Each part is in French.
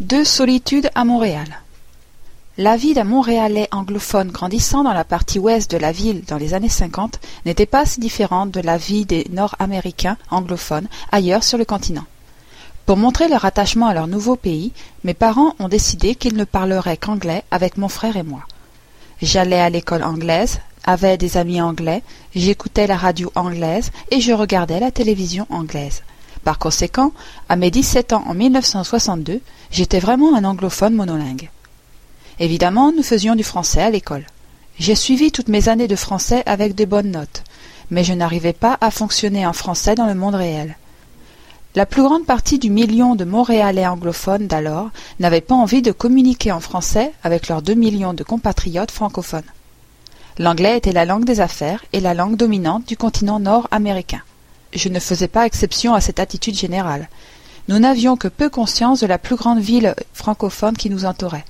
Deux solitudes à Montréal. La vie d'un Montréalais anglophone grandissant dans la partie ouest de la ville dans les années 50 n'était pas si différente de la vie des Nord-Américains anglophones ailleurs sur le continent. Pour montrer leur attachement à leur nouveau pays, mes parents ont décidé qu'ils ne parleraient qu'anglais avec mon frère et moi. J'allais à l'école anglaise, avais des amis anglais, j'écoutais la radio anglaise et je regardais la télévision anglaise. Par conséquent, à mes dix-sept ans en 1962, j'étais vraiment un anglophone monolingue. Évidemment, nous faisions du français à l'école. J'ai suivi toutes mes années de français avec de bonnes notes, mais je n'arrivais pas à fonctionner en français dans le monde réel. La plus grande partie du million de Montréalais anglophones d'alors n'avaient pas envie de communiquer en français avec leurs deux millions de compatriotes francophones. L'anglais était la langue des affaires et la langue dominante du continent nord-américain. Je ne faisais pas exception à cette attitude générale. Nous n'avions que peu conscience de la plus grande ville francophone qui nous entourait.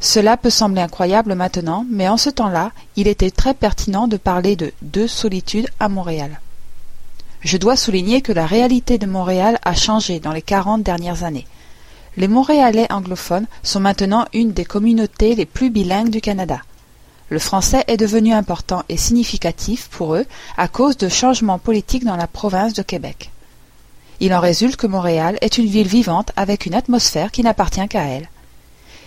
Cela peut sembler incroyable maintenant, mais en ce temps-là, il était très pertinent de parler de deux solitudes à Montréal. Je dois souligner que la réalité de Montréal a changé dans les quarante dernières années. Les Montréalais anglophones sont maintenant une des communautés les plus bilingues du Canada. Le français est devenu important et significatif pour eux à cause de changements politiques dans la province de Québec. Il en résulte que Montréal est une ville vivante avec une atmosphère qui n'appartient qu'à elle.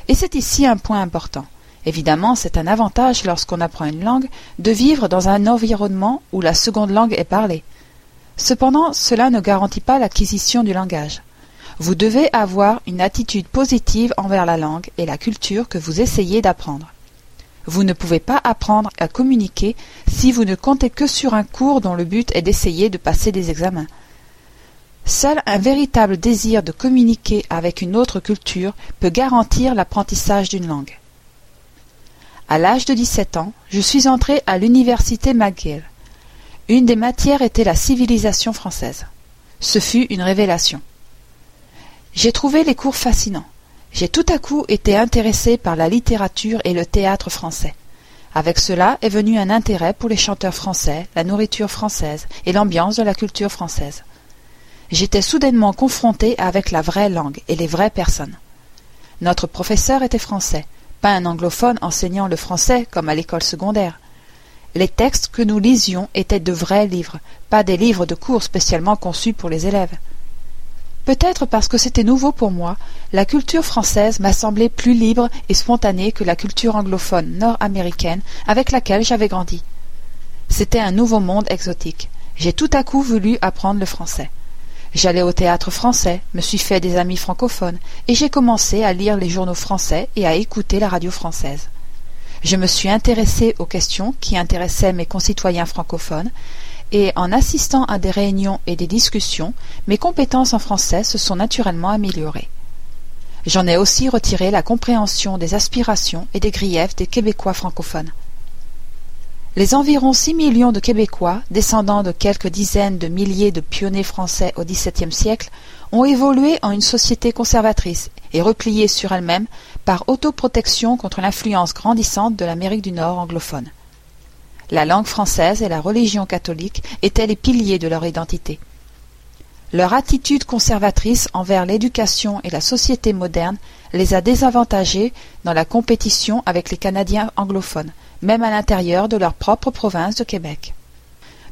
Et c'est ici un point important. Évidemment, c'est un avantage lorsqu'on apprend une langue de vivre dans un environnement où la seconde langue est parlée. Cependant, cela ne garantit pas l'acquisition du langage. Vous devez avoir une attitude positive envers la langue et la culture que vous essayez d'apprendre. Vous ne pouvez pas apprendre à communiquer si vous ne comptez que sur un cours dont le but est d'essayer de passer des examens. Seul un véritable désir de communiquer avec une autre culture peut garantir l'apprentissage d'une langue. À l'âge de dix-sept ans, je suis entré à l'université McGill. Une des matières était la civilisation française. Ce fut une révélation. J'ai trouvé les cours fascinants. J'ai tout à coup été intéressé par la littérature et le théâtre français. Avec cela est venu un intérêt pour les chanteurs français, la nourriture française et l'ambiance de la culture française. J'étais soudainement confronté avec la vraie langue et les vraies personnes. Notre professeur était français, pas un anglophone enseignant le français comme à l'école secondaire. Les textes que nous lisions étaient de vrais livres, pas des livres de cours spécialement conçus pour les élèves. Peut-être parce que c'était nouveau pour moi, la culture française m'a semblé plus libre et spontanée que la culture anglophone nord-américaine avec laquelle j'avais grandi. C'était un nouveau monde exotique. J'ai tout à coup voulu apprendre le français. J'allais au théâtre français, me suis fait des amis francophones, et j'ai commencé à lire les journaux français et à écouter la radio française. Je me suis intéressé aux questions qui intéressaient mes concitoyens francophones, et en assistant à des réunions et des discussions, mes compétences en français se sont naturellement améliorées. J'en ai aussi retiré la compréhension des aspirations et des griefs des Québécois francophones. Les environ six millions de Québécois, descendants de quelques dizaines de milliers de pionniers français au XVIIe siècle, ont évolué en une société conservatrice et repliée sur elle-même par autoprotection contre l'influence grandissante de l'Amérique du Nord anglophone. La langue française et la religion catholique étaient les piliers de leur identité. Leur attitude conservatrice envers l'éducation et la société moderne les a désavantagés dans la compétition avec les Canadiens anglophones, même à l'intérieur de leur propre province de Québec.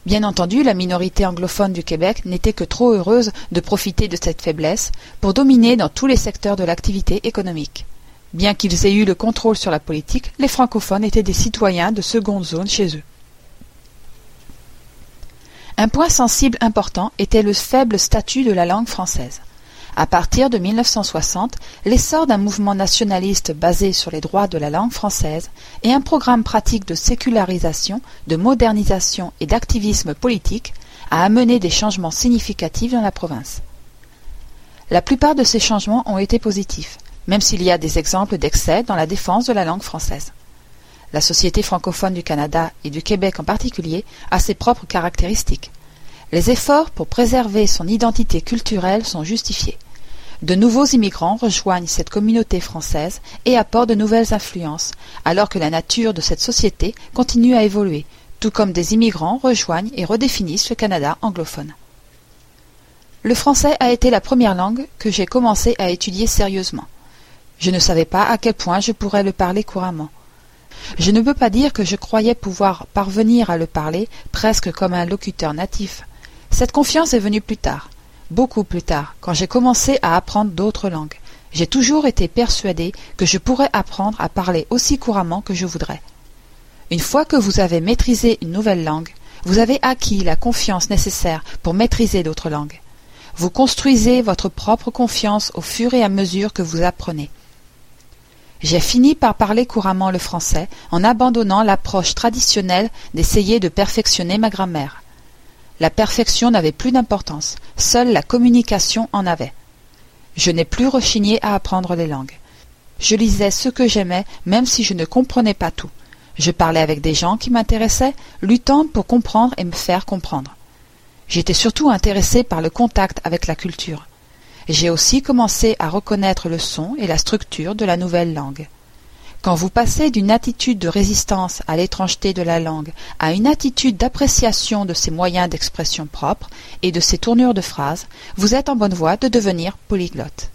Bien entendu, la minorité anglophone du Québec n'était que trop heureuse de profiter de cette faiblesse pour dominer dans tous les secteurs de l'activité économique. Bien qu'ils aient eu le contrôle sur la politique, les francophones étaient des citoyens de seconde zone chez eux. Un point sensible important était le faible statut de la langue française. À partir de 1960, l'essor d'un mouvement nationaliste basé sur les droits de la langue française et un programme pratique de sécularisation, de modernisation et d'activisme politique a amené des changements significatifs dans la province. La plupart de ces changements ont été positifs même s'il y a des exemples d'excès dans la défense de la langue française. La Société francophone du Canada et du Québec en particulier a ses propres caractéristiques. Les efforts pour préserver son identité culturelle sont justifiés. De nouveaux immigrants rejoignent cette communauté française et apportent de nouvelles influences, alors que la nature de cette société continue à évoluer, tout comme des immigrants rejoignent et redéfinissent le Canada anglophone. Le français a été la première langue que j'ai commencé à étudier sérieusement. Je ne savais pas à quel point je pourrais le parler couramment. Je ne peux pas dire que je croyais pouvoir parvenir à le parler presque comme un locuteur natif. Cette confiance est venue plus tard, beaucoup plus tard, quand j'ai commencé à apprendre d'autres langues. J'ai toujours été persuadé que je pourrais apprendre à parler aussi couramment que je voudrais. Une fois que vous avez maîtrisé une nouvelle langue, vous avez acquis la confiance nécessaire pour maîtriser d'autres langues. Vous construisez votre propre confiance au fur et à mesure que vous apprenez. J'ai fini par parler couramment le français en abandonnant l'approche traditionnelle d'essayer de perfectionner ma grammaire. La perfection n'avait plus d'importance, seule la communication en avait. Je n'ai plus rechigné à apprendre les langues. Je lisais ce que j'aimais, même si je ne comprenais pas tout. Je parlais avec des gens qui m'intéressaient, luttant pour comprendre et me faire comprendre. J'étais surtout intéressé par le contact avec la culture. J'ai aussi commencé à reconnaître le son et la structure de la nouvelle langue. Quand vous passez d'une attitude de résistance à l'étrangeté de la langue à une attitude d'appréciation de ses moyens d'expression propres et de ses tournures de phrases, vous êtes en bonne voie de devenir polyglotte.